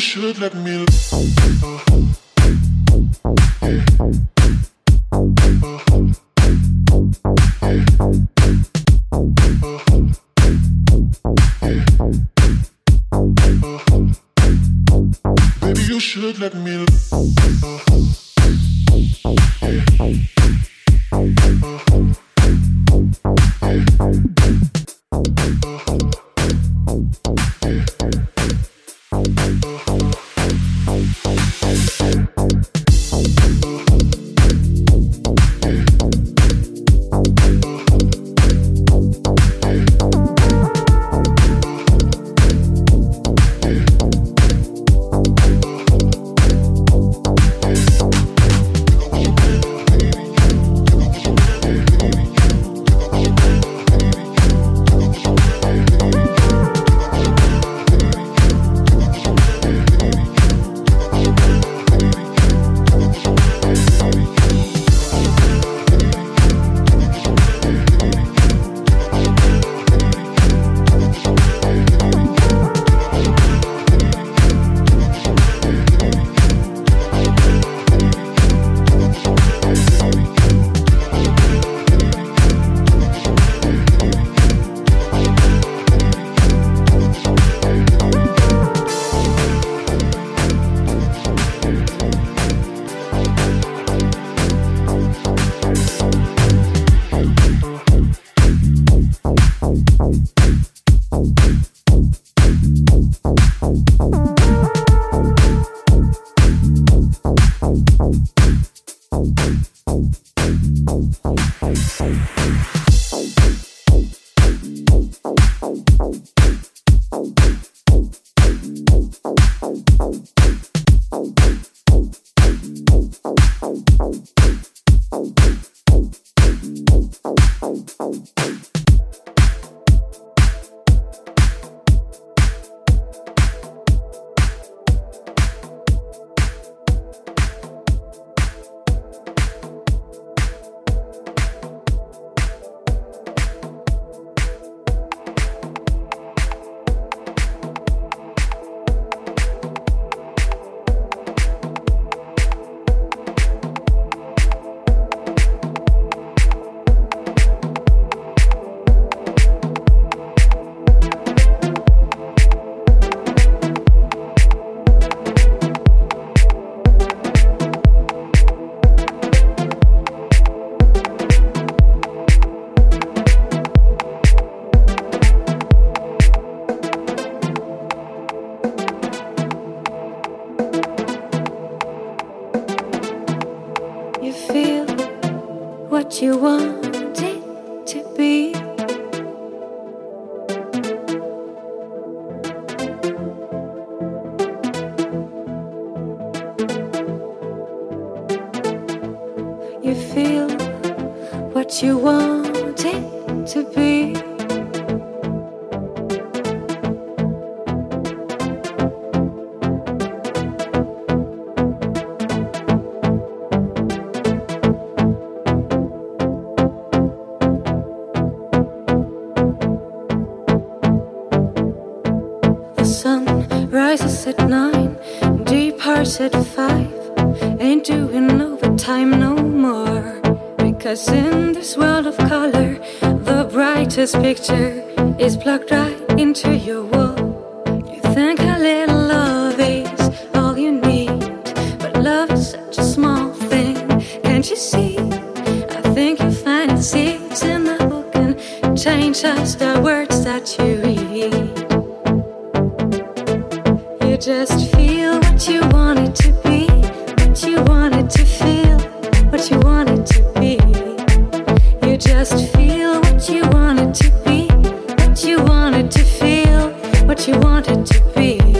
should let me. Baby, picture is plugged right to be.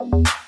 you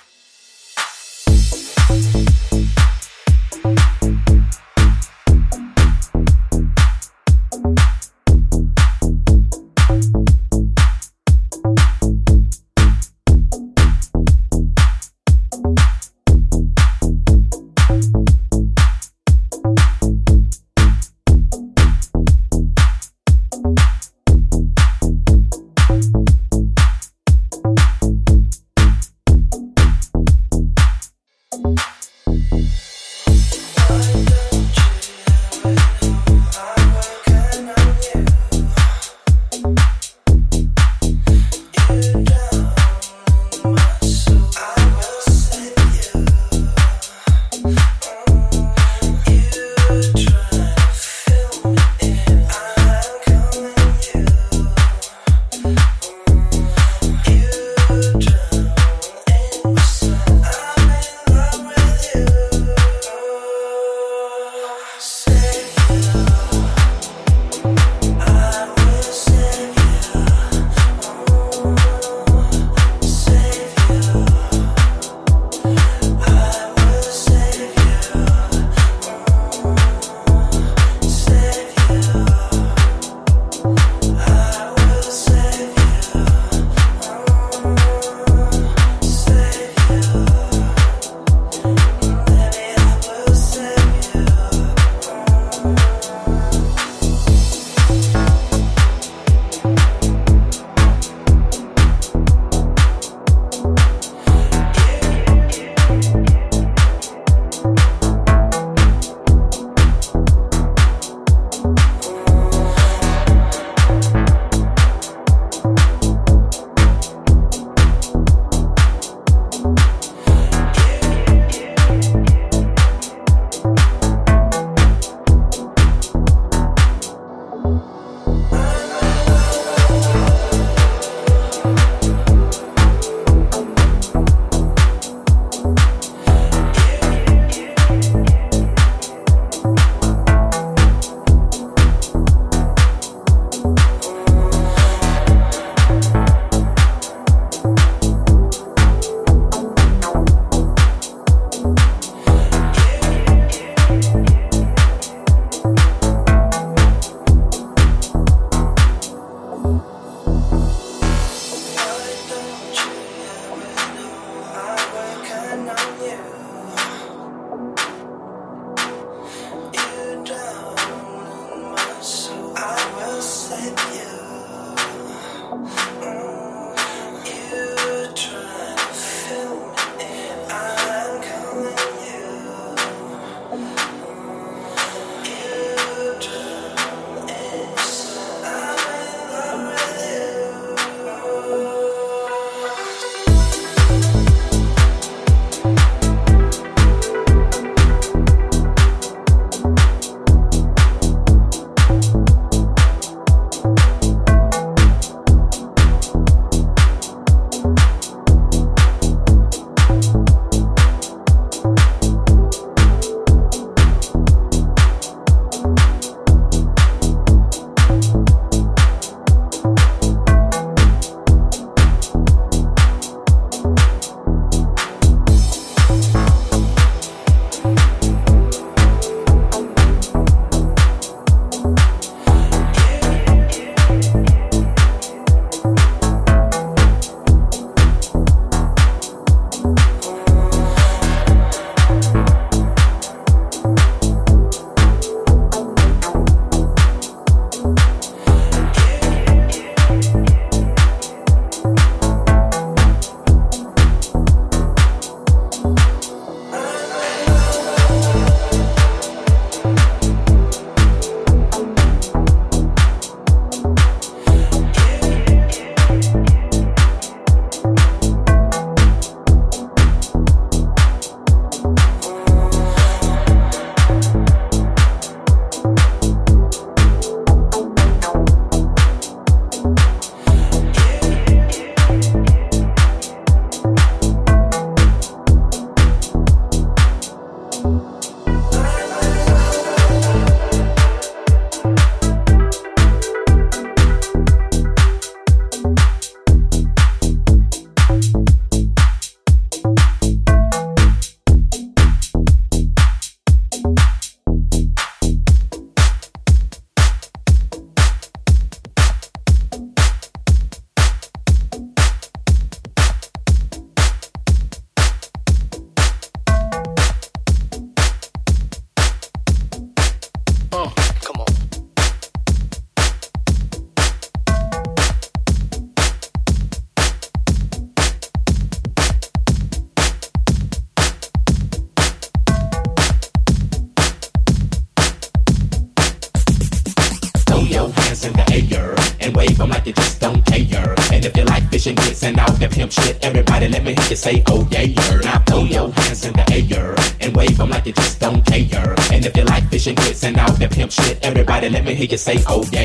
you say, oh yeah,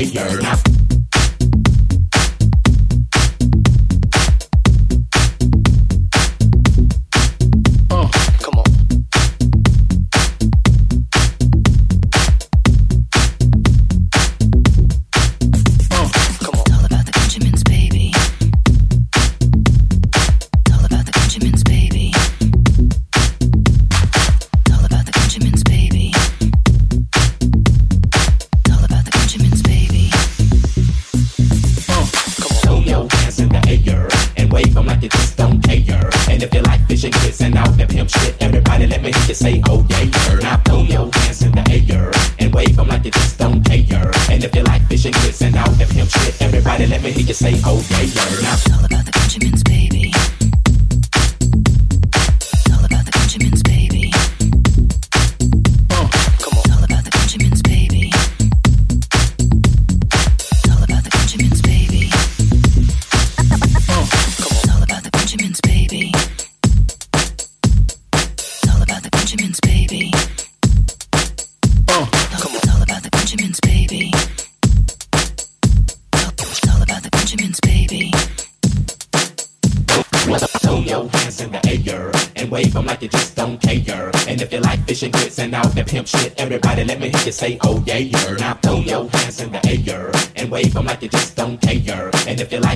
say, oh yeah, you're now throw your hands in the air and wave them like you just don't care. And if you like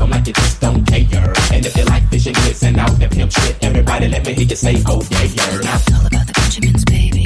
keep 'em like it? just don't care. And if they like this, listen out that pimp shit. Everybody let me hear you say, oh yeah, yeah. It's all about the Benjamins, baby.